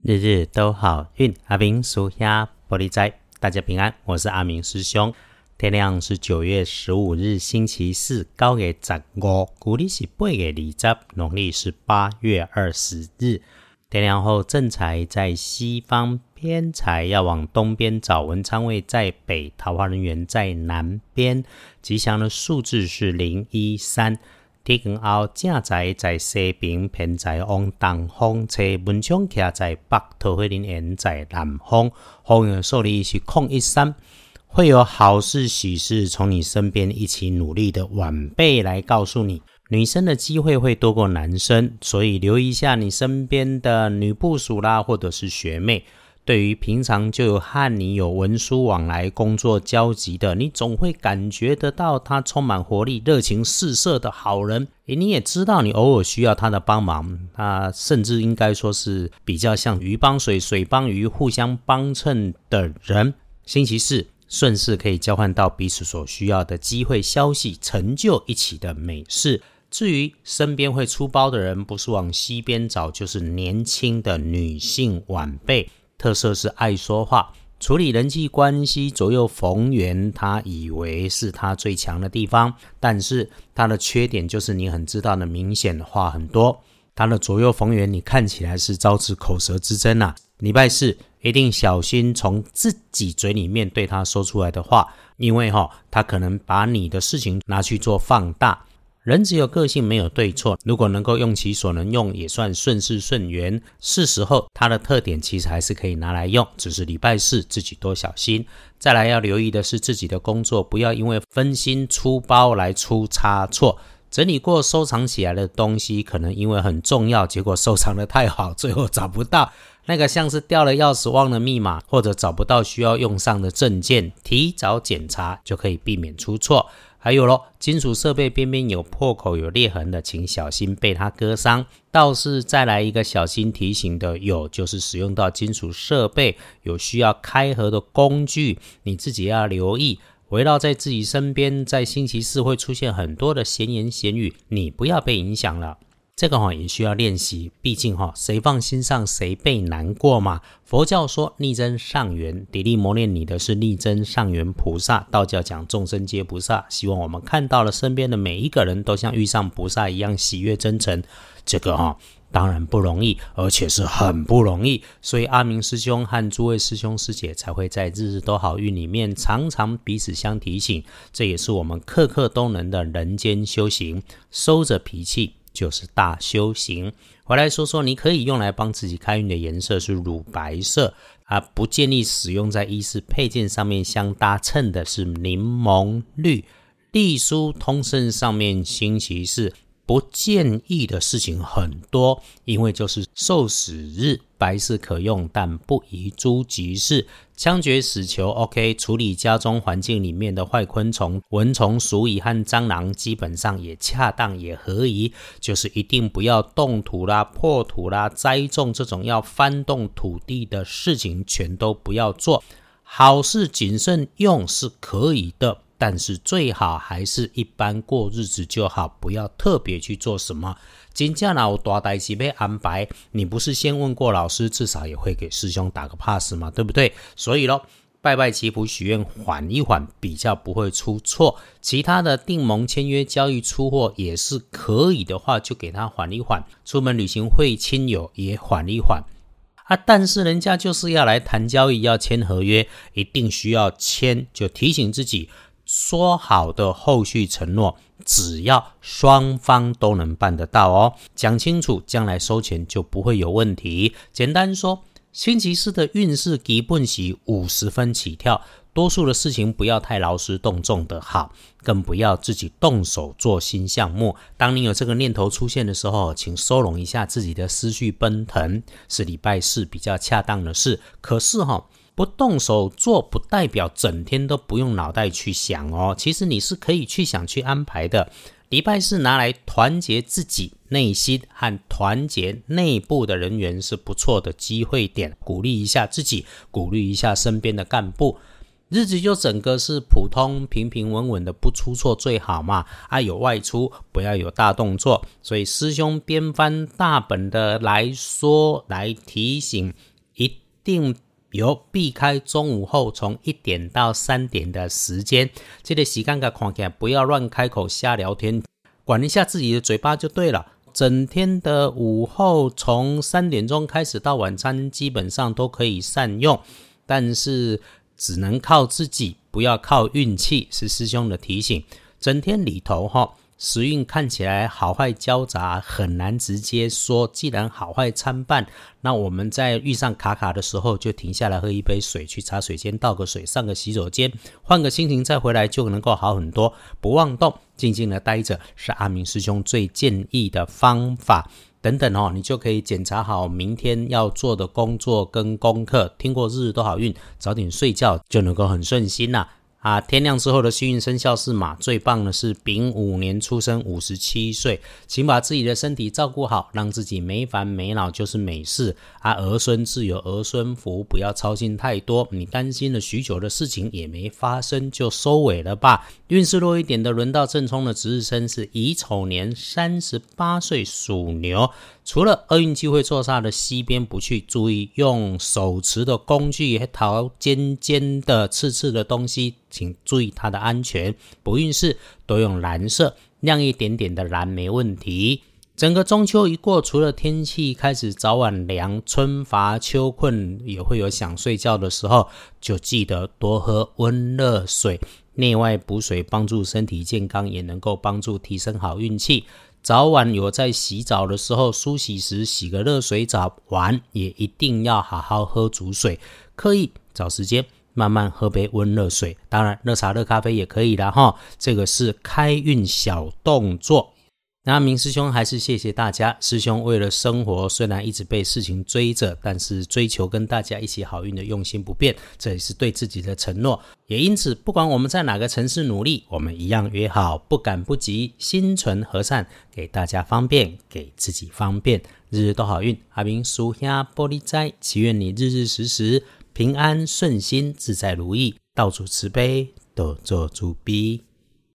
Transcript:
日日都好运，阿明属下玻璃斋，大家平安，我是阿明师兄。天亮是九月十五日，星期四，高月十五，古历是八月二十，农历是八月二十日。天亮后，正财在西方，偏财要往东边找，文昌位在北，桃花人员在南边。吉祥的数字是零一三。天光后，正在在西边，偏在往东方车文昌徛在北，桃花林缘在南方。后运受力是空一三，会有好事喜事从你身边一起努力的晚辈来告诉你，女生的机会会多过男生，所以留意一下你身边的女部属啦，或者是学妹。对于平常就有和你有文书往来、工作交集的，你总会感觉得到他充满活力、热情四射的好人。诶，你也知道你偶尔需要他的帮忙，他甚至应该说是比较像鱼帮水、水帮鱼，互相帮衬的人。星期四顺势可以交换到彼此所需要的机会、消息、成就一起的美事。至于身边会出包的人，不是往西边找，就是年轻的女性晚辈。特色是爱说话，处理人际关系左右逢源，他以为是他最强的地方，但是他的缺点就是你很知道的，明显话很多。他的左右逢源，你看起来是招致口舌之争呐。礼拜四一定小心从自己嘴里面对他说出来的话，因为哈，他可能把你的事情拿去做放大。人只有个性，没有对错。如果能够用其所能用，也算顺势顺缘。是时候，它的特点其实还是可以拿来用，只是礼拜四自己多小心。再来要留意的是自己的工作，不要因为分心出包来出差错。整理过收藏起来的东西，可能因为很重要，结果收藏的太好，最后找不到。那个像是掉了钥匙、忘了密码，或者找不到需要用上的证件，提早检查就可以避免出错。还有咯，金属设备边边有破口、有裂痕的，请小心被它割伤。倒是再来一个小心提醒的，有就是使用到金属设备有需要开合的工具，你自己要留意。围绕在自己身边，在星期四会出现很多的闲言闲语，你不要被影响了。这个哈也需要练习，毕竟哈谁放心上谁被难过嘛。佛教说逆增上缘，砥砺磨练你的是逆增上缘菩萨。道教讲众生皆菩萨，希望我们看到了身边的每一个人都像遇上菩萨一样喜悦真诚。这个哈当然不容易，而且是很不容易。所以阿明师兄和诸位师兄师姐才会在日日都好运里面常常彼此相提醒。这也是我们刻刻都能的人间修行，收着脾气。就是大修行。回来说说，你可以用来帮自己开运的颜色是乳白色啊，不建议使用在衣饰配件上面相搭衬的是柠檬绿。隶书通胜上面星期四。不建议的事情很多，因为就是受死日，白事可用，但不宜诸吉事。枪决死囚，OK，处理家中环境里面的坏昆虫、蚊虫、鼠蚁和蟑螂，基本上也恰当，也合宜。就是一定不要动土啦、破土啦、栽种这种要翻动土地的事情，全都不要做。好事谨慎用是可以的。但是最好还是一般过日子就好，不要特别去做什么。金价呢，我大代志被安排，你不是先问过老师，至少也会给师兄打个 pass 嘛，对不对？所以咯，拜拜祈福许愿，缓一缓，比较不会出错。其他的订盟、签约、交易、出货也是可以的话，就给他缓一缓。出门旅行会亲友也缓一缓啊。但是人家就是要来谈交易，要签合约，一定需要签，就提醒自己。说好的后续承诺，只要双方都能办得到哦，讲清楚，将来收钱就不会有问题。简单说，星期四的运势基本是五十分起跳，多数的事情不要太劳师动众的好，更不要自己动手做新项目。当你有这个念头出现的时候，请收拢一下自己的思绪奔腾，是礼拜四比较恰当的事。可是哈。不动手做，不代表整天都不用脑袋去想哦。其实你是可以去想、去安排的。礼拜四拿来团结自己内心和团结内部的人员是不错的机会点，鼓励一下自己，鼓励一下身边的干部。日子就整个是普通平平稳稳的，不出错最好嘛。啊，有外出不要有大动作。所以师兄边翻大本的来说，来提醒，一定有避开中午后从一点到三点的时间。这个时间个看起来不要乱开口瞎聊天，管一下自己的嘴巴就对了。整天的午后从三点钟开始到晚餐，基本上都可以善用，但是。只能靠自己，不要靠运气，是师兄的提醒。整天里头哈，时运看起来好坏交杂，很难直接说。既然好坏参半，那我们在遇上卡卡的时候，就停下来喝一杯水，去茶水间倒个水，上个洗手间，换个心情再回来，就能够好很多。不妄动，静静的待着，是阿明师兄最建议的方法。等等哦，你就可以检查好明天要做的工作跟功课。听过日日都好运，早点睡觉就能够很顺心啦。啊天亮之后的幸运生肖是马，最棒的是丙午年出生，五十七岁，请把自己的身体照顾好，让自己没烦没恼就是美事。啊，儿孙自有儿孙福，不要操心太多。你担心了许久的事情也没发生，就收尾了吧。运势弱一点的，轮到正冲的值日生是乙丑年，三十八岁，属牛。除了厄运机会坐煞的西边不去，注意用手持的工具，桃尖尖的、刺刺的东西，请注意它的安全。不运势多用蓝色，亮一点点的蓝没问题。整个中秋一过，除了天气开始早晚凉，春乏秋困，也会有想睡觉的时候，就记得多喝温热水，内外补水，帮助身体健康，也能够帮助提升好运气。早晚有在洗澡的时候，梳洗时洗个热水澡，完也一定要好好喝煮水，刻意找时间慢慢喝杯温热水，当然热茶、热咖啡也可以的哈。这个是开运小动作。那明师兄还是谢谢大家。师兄为了生活，虽然一直被事情追着，但是追求跟大家一起好运的用心不变，这也是对自己的承诺。也因此，不管我们在哪个城市努力，我们一样约好，不赶不急，心存和善，给大家方便，给自己方便，日日都好运。阿明叔兄玻璃斋，祈愿你日日时时平安顺心，自在如意，道主慈悲，多做主逼。